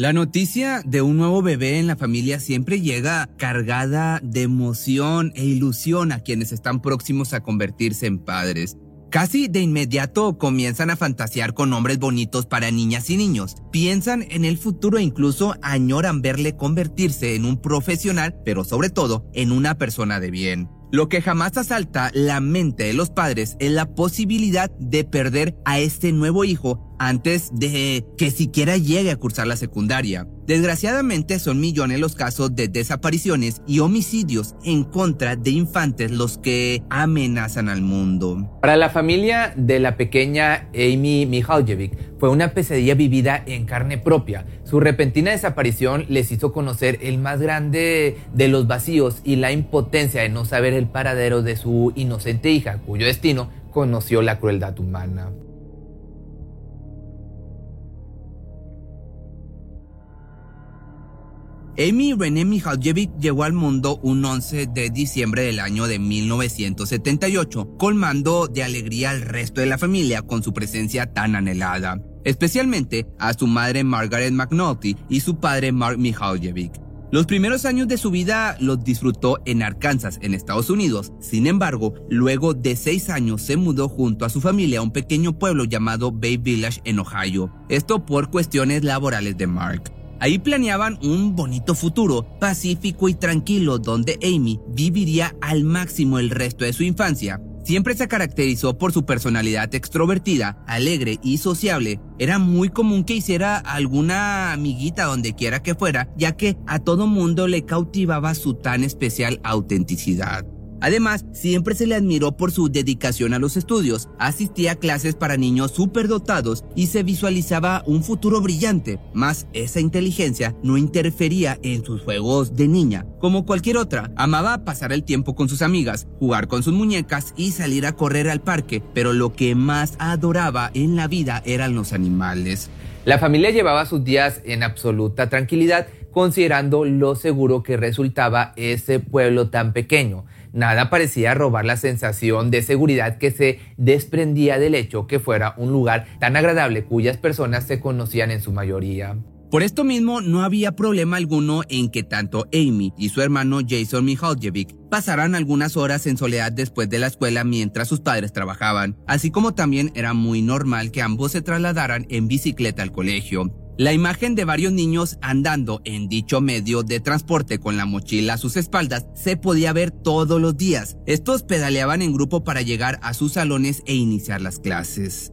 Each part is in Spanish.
La noticia de un nuevo bebé en la familia siempre llega cargada de emoción e ilusión a quienes están próximos a convertirse en padres. Casi de inmediato comienzan a fantasear con nombres bonitos para niñas y niños. Piensan en el futuro e incluso añoran verle convertirse en un profesional, pero sobre todo en una persona de bien. Lo que jamás asalta la mente de los padres es la posibilidad de perder a este nuevo hijo antes de que siquiera llegue a cursar la secundaria. Desgraciadamente son millones los casos de desapariciones y homicidios en contra de infantes los que amenazan al mundo. Para la familia de la pequeña Amy Mihaljevic fue una pesadilla vivida en carne propia. Su repentina desaparición les hizo conocer el más grande de los vacíos y la impotencia de no saber el paradero de su inocente hija, cuyo destino conoció la crueldad humana. Amy René Mihaljevic llegó al mundo un 11 de diciembre del año de 1978, colmando de alegría al resto de la familia con su presencia tan anhelada, especialmente a su madre Margaret McNulty y su padre Mark Mihaljevic. Los primeros años de su vida los disfrutó en Arkansas, en Estados Unidos. Sin embargo, luego de seis años se mudó junto a su familia a un pequeño pueblo llamado Bay Village en Ohio. Esto por cuestiones laborales de Mark. Ahí planeaban un bonito futuro, pacífico y tranquilo, donde Amy viviría al máximo el resto de su infancia. Siempre se caracterizó por su personalidad extrovertida, alegre y sociable. Era muy común que hiciera alguna amiguita donde quiera que fuera, ya que a todo mundo le cautivaba su tan especial autenticidad. Además, siempre se le admiró por su dedicación a los estudios, asistía a clases para niños superdotados y se visualizaba un futuro brillante, más esa inteligencia no interfería en sus juegos de niña. Como cualquier otra, amaba pasar el tiempo con sus amigas, jugar con sus muñecas y salir a correr al parque, pero lo que más adoraba en la vida eran los animales. La familia llevaba sus días en absoluta tranquilidad, considerando lo seguro que resultaba ese pueblo tan pequeño. Nada parecía robar la sensación de seguridad que se desprendía del hecho que fuera un lugar tan agradable cuyas personas se conocían en su mayoría. Por esto mismo, no había problema alguno en que tanto Amy y su hermano Jason Mihaljevic pasaran algunas horas en soledad después de la escuela mientras sus padres trabajaban, así como también era muy normal que ambos se trasladaran en bicicleta al colegio. La imagen de varios niños andando en dicho medio de transporte con la mochila a sus espaldas se podía ver todos los días. Estos pedaleaban en grupo para llegar a sus salones e iniciar las clases.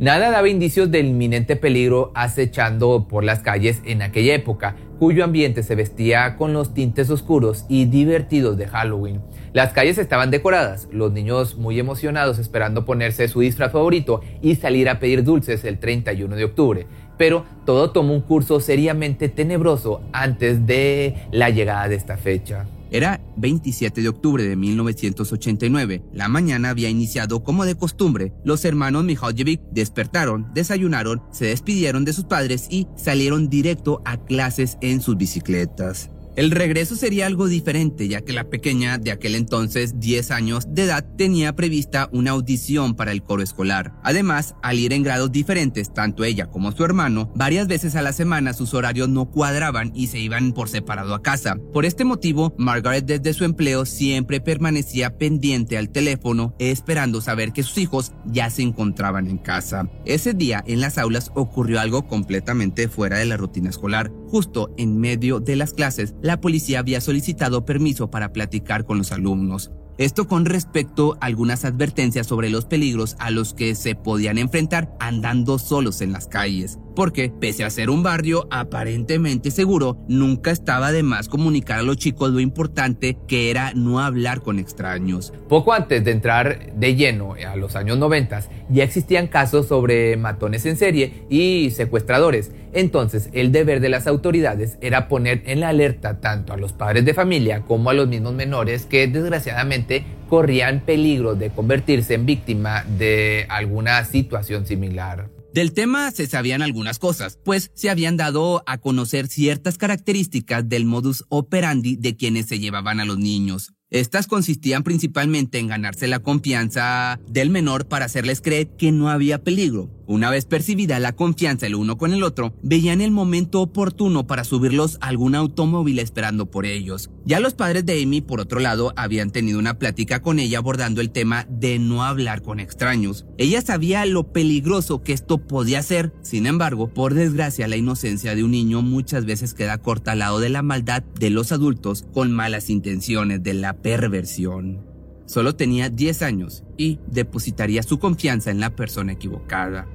Nada daba indicios del inminente peligro acechando por las calles en aquella época, cuyo ambiente se vestía con los tintes oscuros y divertidos de Halloween. Las calles estaban decoradas, los niños muy emocionados esperando ponerse su disfraz favorito y salir a pedir dulces el 31 de octubre pero todo tomó un curso seriamente tenebroso antes de la llegada de esta fecha. Era 27 de octubre de 1989. La mañana había iniciado como de costumbre. Los hermanos Mihaljevic despertaron, desayunaron, se despidieron de sus padres y salieron directo a clases en sus bicicletas. El regreso sería algo diferente, ya que la pequeña, de aquel entonces 10 años de edad, tenía prevista una audición para el coro escolar. Además, al ir en grados diferentes, tanto ella como su hermano, varias veces a la semana sus horarios no cuadraban y se iban por separado a casa. Por este motivo, Margaret desde su empleo siempre permanecía pendiente al teléfono, esperando saber que sus hijos ya se encontraban en casa. Ese día, en las aulas, ocurrió algo completamente fuera de la rutina escolar. Justo en medio de las clases, la policía había solicitado permiso para platicar con los alumnos. Esto con respecto a algunas advertencias sobre los peligros a los que se podían enfrentar andando solos en las calles. Porque, pese a ser un barrio aparentemente seguro, nunca estaba de más comunicar a los chicos lo importante que era no hablar con extraños. Poco antes de entrar de lleno a los años 90, ya existían casos sobre matones en serie y secuestradores. Entonces, el deber de las autoridades era poner en la alerta tanto a los padres de familia como a los mismos menores que desgraciadamente corrían peligro de convertirse en víctima de alguna situación similar. Del tema se sabían algunas cosas, pues se habían dado a conocer ciertas características del modus operandi de quienes se llevaban a los niños. Estas consistían principalmente en ganarse la confianza del menor para hacerles creer que no había peligro. Una vez percibida la confianza el uno con el otro, veían el momento oportuno para subirlos a algún automóvil esperando por ellos. Ya los padres de Amy, por otro lado, habían tenido una plática con ella abordando el tema de no hablar con extraños. Ella sabía lo peligroso que esto podía ser, sin embargo, por desgracia, la inocencia de un niño muchas veces queda corta al lado de la maldad de los adultos con malas intenciones de la perversión. Solo tenía 10 años y depositaría su confianza en la persona equivocada.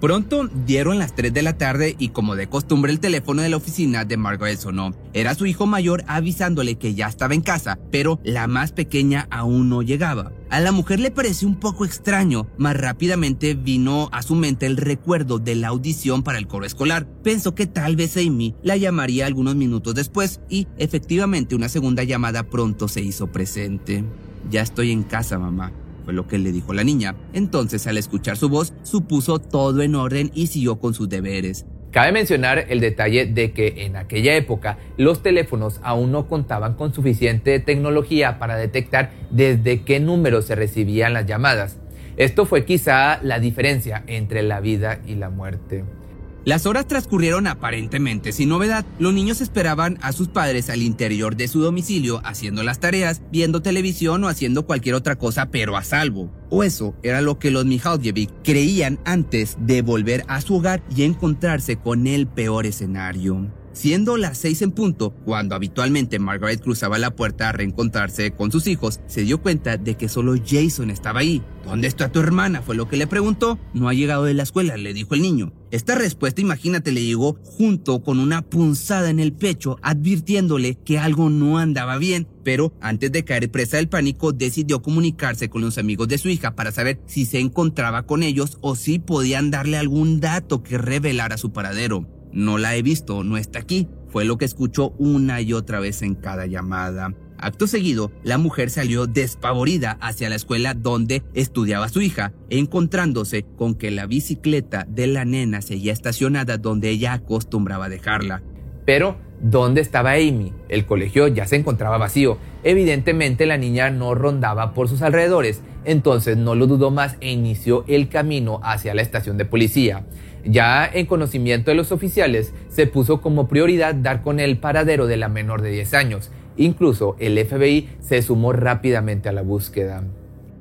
Pronto dieron las 3 de la tarde y como de costumbre el teléfono de la oficina de Margaret sonó. Era su hijo mayor avisándole que ya estaba en casa, pero la más pequeña aún no llegaba. A la mujer le pareció un poco extraño, más rápidamente vino a su mente el recuerdo de la audición para el coro escolar. Pensó que tal vez Amy la llamaría algunos minutos después y efectivamente una segunda llamada pronto se hizo presente. Ya estoy en casa, mamá fue lo que le dijo la niña. Entonces, al escuchar su voz, supuso todo en orden y siguió con sus deberes. Cabe mencionar el detalle de que en aquella época los teléfonos aún no contaban con suficiente tecnología para detectar desde qué número se recibían las llamadas. Esto fue quizá la diferencia entre la vida y la muerte. Las horas transcurrieron aparentemente sin novedad. Los niños esperaban a sus padres al interior de su domicilio haciendo las tareas, viendo televisión o haciendo cualquier otra cosa, pero a salvo. O eso era lo que los Mihaljevic creían antes de volver a su hogar y encontrarse con el peor escenario. Siendo las seis en punto, cuando habitualmente Margaret cruzaba la puerta a reencontrarse con sus hijos, se dio cuenta de que solo Jason estaba ahí. ¿Dónde está tu hermana? fue lo que le preguntó. No ha llegado de la escuela, le dijo el niño. Esta respuesta, imagínate, le llegó junto con una punzada en el pecho, advirtiéndole que algo no andaba bien. Pero antes de caer presa del pánico, decidió comunicarse con los amigos de su hija para saber si se encontraba con ellos o si podían darle algún dato que revelara su paradero. No la he visto, no está aquí. Fue lo que escuchó una y otra vez en cada llamada. Acto seguido, la mujer salió despavorida hacia la escuela donde estudiaba su hija, encontrándose con que la bicicleta de la nena seguía estacionada donde ella acostumbraba dejarla. Pero, ¿dónde estaba Amy? El colegio ya se encontraba vacío. Evidentemente la niña no rondaba por sus alrededores, entonces no lo dudó más e inició el camino hacia la estación de policía. Ya en conocimiento de los oficiales, se puso como prioridad dar con el paradero de la menor de 10 años. Incluso el FBI se sumó rápidamente a la búsqueda.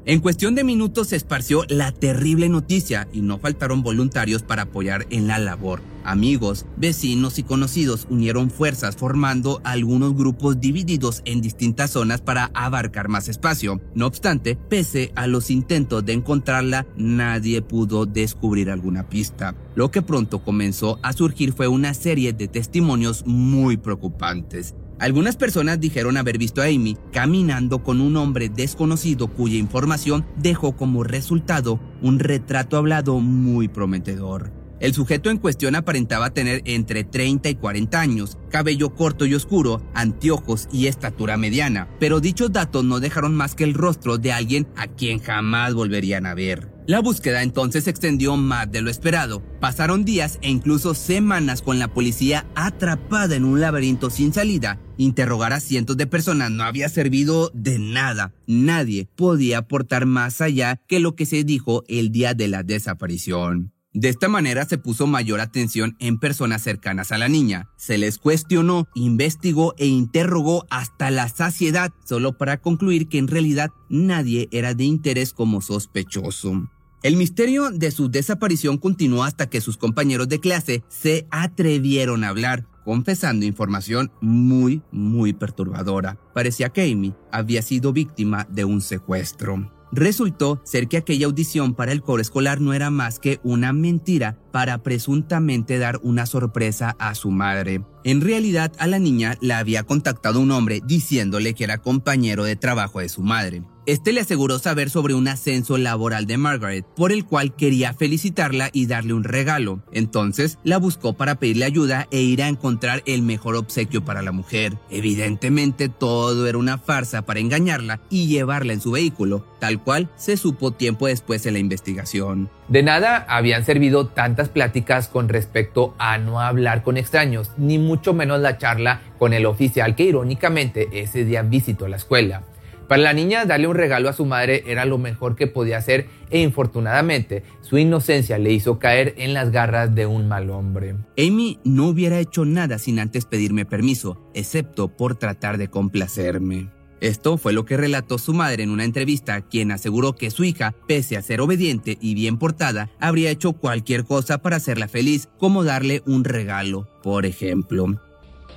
En cuestión de minutos se esparció la terrible noticia y no faltaron voluntarios para apoyar en la labor. Amigos, vecinos y conocidos unieron fuerzas formando algunos grupos divididos en distintas zonas para abarcar más espacio. No obstante, pese a los intentos de encontrarla, nadie pudo descubrir alguna pista. Lo que pronto comenzó a surgir fue una serie de testimonios muy preocupantes. Algunas personas dijeron haber visto a Amy caminando con un hombre desconocido cuya información dejó como resultado un retrato hablado muy prometedor. El sujeto en cuestión aparentaba tener entre 30 y 40 años, cabello corto y oscuro, anteojos y estatura mediana, pero dichos datos no dejaron más que el rostro de alguien a quien jamás volverían a ver. La búsqueda entonces se extendió más de lo esperado. Pasaron días e incluso semanas con la policía atrapada en un laberinto sin salida. Interrogar a cientos de personas no había servido de nada. Nadie podía aportar más allá que lo que se dijo el día de la desaparición. De esta manera se puso mayor atención en personas cercanas a la niña. Se les cuestionó, investigó e interrogó hasta la saciedad, solo para concluir que en realidad nadie era de interés como sospechoso. El misterio de su desaparición continuó hasta que sus compañeros de clase se atrevieron a hablar, confesando información muy, muy perturbadora. Parecía que Amy había sido víctima de un secuestro. Resultó ser que aquella audición para el coro escolar no era más que una mentira para presuntamente dar una sorpresa a su madre. En realidad a la niña la había contactado un hombre diciéndole que era compañero de trabajo de su madre. Este le aseguró saber sobre un ascenso laboral de Margaret, por el cual quería felicitarla y darle un regalo. Entonces la buscó para pedirle ayuda e ir a encontrar el mejor obsequio para la mujer. Evidentemente todo era una farsa para engañarla y llevarla en su vehículo, tal cual se supo tiempo después de la investigación. De nada habían servido tantas pláticas con respecto a no hablar con extraños, ni mucho menos la charla con el oficial que irónicamente ese día visitó la escuela. Para la niña darle un regalo a su madre era lo mejor que podía hacer e infortunadamente su inocencia le hizo caer en las garras de un mal hombre. Amy no hubiera hecho nada sin antes pedirme permiso, excepto por tratar de complacerme. Esto fue lo que relató su madre en una entrevista, quien aseguró que su hija, pese a ser obediente y bien portada, habría hecho cualquier cosa para hacerla feliz, como darle un regalo, por ejemplo.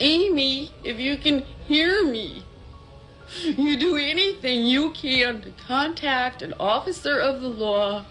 Amy, if you can hear me. You do anything you can to contact an officer of the law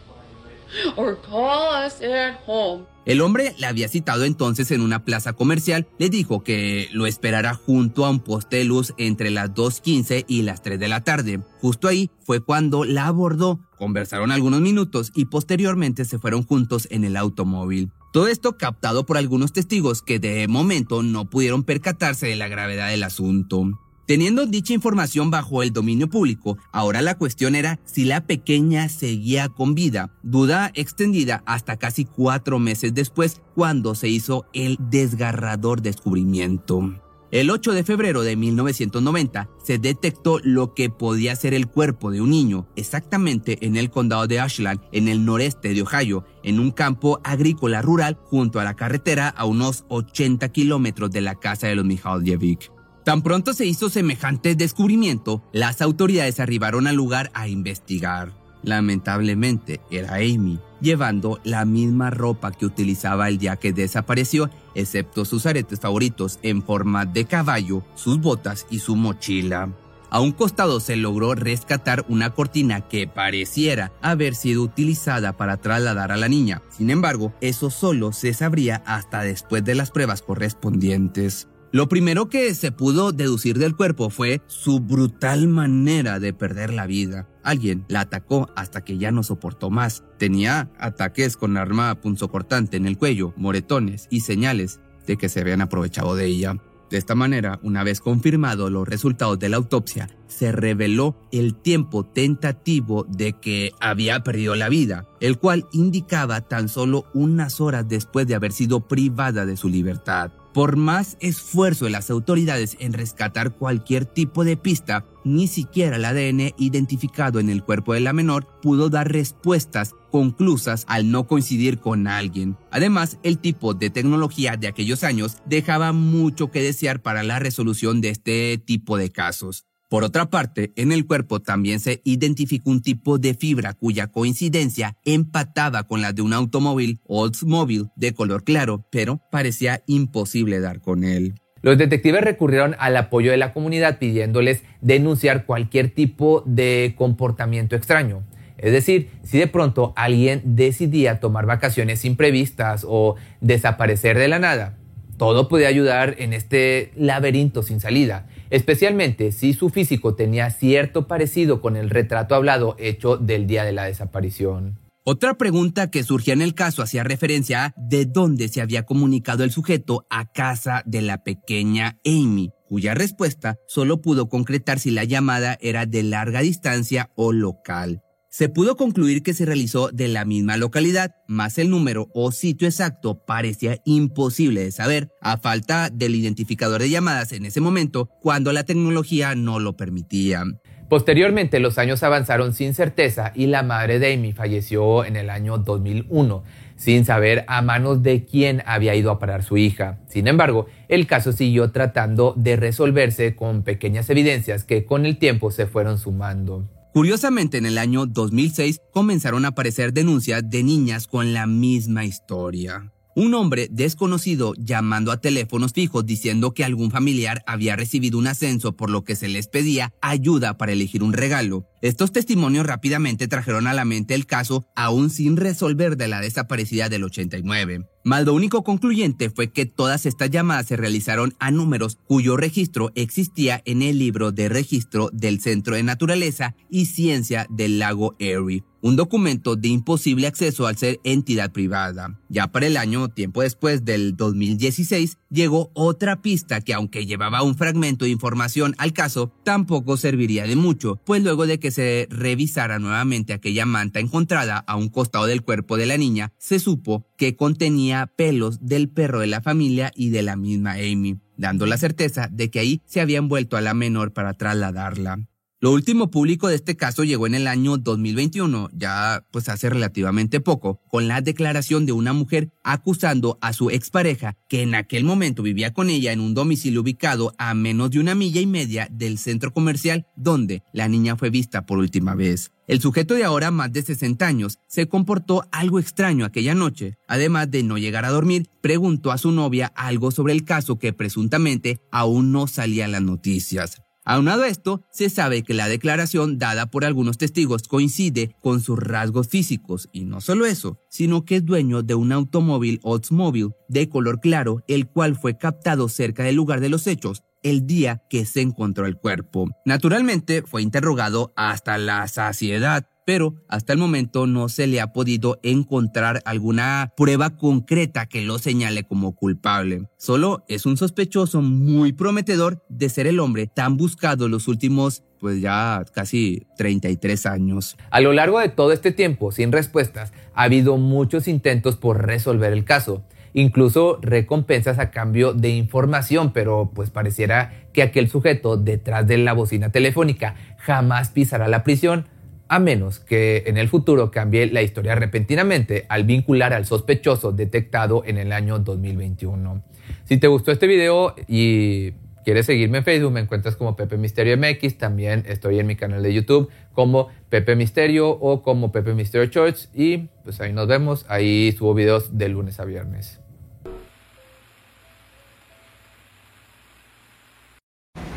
or call us at home. El hombre la había citado entonces en una plaza comercial, le dijo que lo esperara junto a un poste de luz entre las 2.15 y las 3 de la tarde. Justo ahí fue cuando la abordó, conversaron algunos minutos y posteriormente se fueron juntos en el automóvil. Todo esto captado por algunos testigos que de momento no pudieron percatarse de la gravedad del asunto. Teniendo dicha información bajo el dominio público, ahora la cuestión era si la pequeña seguía con vida, duda extendida hasta casi cuatro meses después, cuando se hizo el desgarrador descubrimiento. El 8 de febrero de 1990 se detectó lo que podía ser el cuerpo de un niño, exactamente en el condado de Ashland, en el noreste de Ohio, en un campo agrícola rural junto a la carretera a unos 80 kilómetros de la casa de los Mikhailovich. Tan pronto se hizo semejante descubrimiento, las autoridades arribaron al lugar a investigar. Lamentablemente era Amy, llevando la misma ropa que utilizaba el día que desapareció, excepto sus aretes favoritos en forma de caballo, sus botas y su mochila. A un costado se logró rescatar una cortina que pareciera haber sido utilizada para trasladar a la niña. Sin embargo, eso solo se sabría hasta después de las pruebas correspondientes. Lo primero que se pudo deducir del cuerpo fue su brutal manera de perder la vida. Alguien la atacó hasta que ya no soportó más. Tenía ataques con arma punzocortante en el cuello, moretones y señales de que se habían aprovechado de ella. De esta manera, una vez confirmados los resultados de la autopsia, se reveló el tiempo tentativo de que había perdido la vida, el cual indicaba tan solo unas horas después de haber sido privada de su libertad. Por más esfuerzo de las autoridades en rescatar cualquier tipo de pista, ni siquiera el ADN identificado en el cuerpo de la menor pudo dar respuestas conclusas al no coincidir con alguien. Además, el tipo de tecnología de aquellos años dejaba mucho que desear para la resolución de este tipo de casos. Por otra parte, en el cuerpo también se identificó un tipo de fibra cuya coincidencia empataba con la de un automóvil Oldsmobile de color claro, pero parecía imposible dar con él. Los detectives recurrieron al apoyo de la comunidad pidiéndoles denunciar cualquier tipo de comportamiento extraño. Es decir, si de pronto alguien decidía tomar vacaciones imprevistas o desaparecer de la nada, todo podía ayudar en este laberinto sin salida especialmente si su físico tenía cierto parecido con el retrato hablado hecho del día de la desaparición. Otra pregunta que surgía en el caso hacía referencia a de dónde se había comunicado el sujeto a casa de la pequeña Amy, cuya respuesta solo pudo concretar si la llamada era de larga distancia o local. Se pudo concluir que se realizó de la misma localidad, más el número o sitio exacto parecía imposible de saber, a falta del identificador de llamadas en ese momento, cuando la tecnología no lo permitía. Posteriormente, los años avanzaron sin certeza y la madre de Amy falleció en el año 2001, sin saber a manos de quién había ido a parar su hija. Sin embargo, el caso siguió tratando de resolverse con pequeñas evidencias que con el tiempo se fueron sumando. Curiosamente, en el año 2006 comenzaron a aparecer denuncias de niñas con la misma historia. Un hombre desconocido llamando a teléfonos fijos diciendo que algún familiar había recibido un ascenso por lo que se les pedía ayuda para elegir un regalo. Estos testimonios rápidamente trajeron a la mente el caso aún sin resolver de la desaparecida del 89. Mas lo único concluyente fue que todas estas llamadas se realizaron a números cuyo registro existía en el libro de registro del Centro de Naturaleza y Ciencia del lago Erie, un documento de imposible acceso al ser entidad privada. Ya para el año, tiempo después del 2016, llegó otra pista que aunque llevaba un fragmento de información al caso, tampoco serviría de mucho, pues luego de que se revisara nuevamente aquella manta encontrada a un costado del cuerpo de la niña, se supo que contenía pelos del perro de la familia y de la misma Amy, dando la certeza de que ahí se había envuelto a la menor para trasladarla. Lo último público de este caso llegó en el año 2021, ya pues hace relativamente poco, con la declaración de una mujer acusando a su expareja, que en aquel momento vivía con ella en un domicilio ubicado a menos de una milla y media del centro comercial donde la niña fue vista por última vez. El sujeto de ahora más de 60 años se comportó algo extraño aquella noche. Además de no llegar a dormir, preguntó a su novia algo sobre el caso que presuntamente aún no salía en las noticias. Aunado a esto, se sabe que la declaración dada por algunos testigos coincide con sus rasgos físicos y no solo eso, sino que es dueño de un automóvil Oldsmobile de color claro, el cual fue captado cerca del lugar de los hechos el día que se encontró el cuerpo. Naturalmente fue interrogado hasta la saciedad pero hasta el momento no se le ha podido encontrar alguna prueba concreta que lo señale como culpable. Solo es un sospechoso muy prometedor de ser el hombre tan buscado los últimos pues ya casi 33 años. A lo largo de todo este tiempo, sin respuestas, ha habido muchos intentos por resolver el caso incluso recompensas a cambio de información, pero pues pareciera que aquel sujeto detrás de la bocina telefónica jamás pisará la prisión a menos que en el futuro cambie la historia repentinamente al vincular al sospechoso detectado en el año 2021. Si te gustó este video y quieres seguirme en Facebook, me encuentras como Pepe Misterio MX, también estoy en mi canal de YouTube como Pepe Misterio o como Pepe Misterio Church y pues ahí nos vemos, ahí subo videos de lunes a viernes.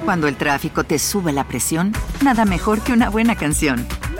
Cuando el tráfico te sube la presión, nada mejor que una buena canción.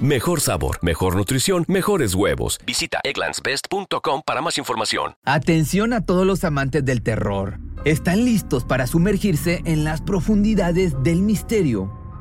Mejor sabor, mejor nutrición, mejores huevos. Visita egglandsbest.com para más información. Atención a todos los amantes del terror. ¿Están listos para sumergirse en las profundidades del misterio?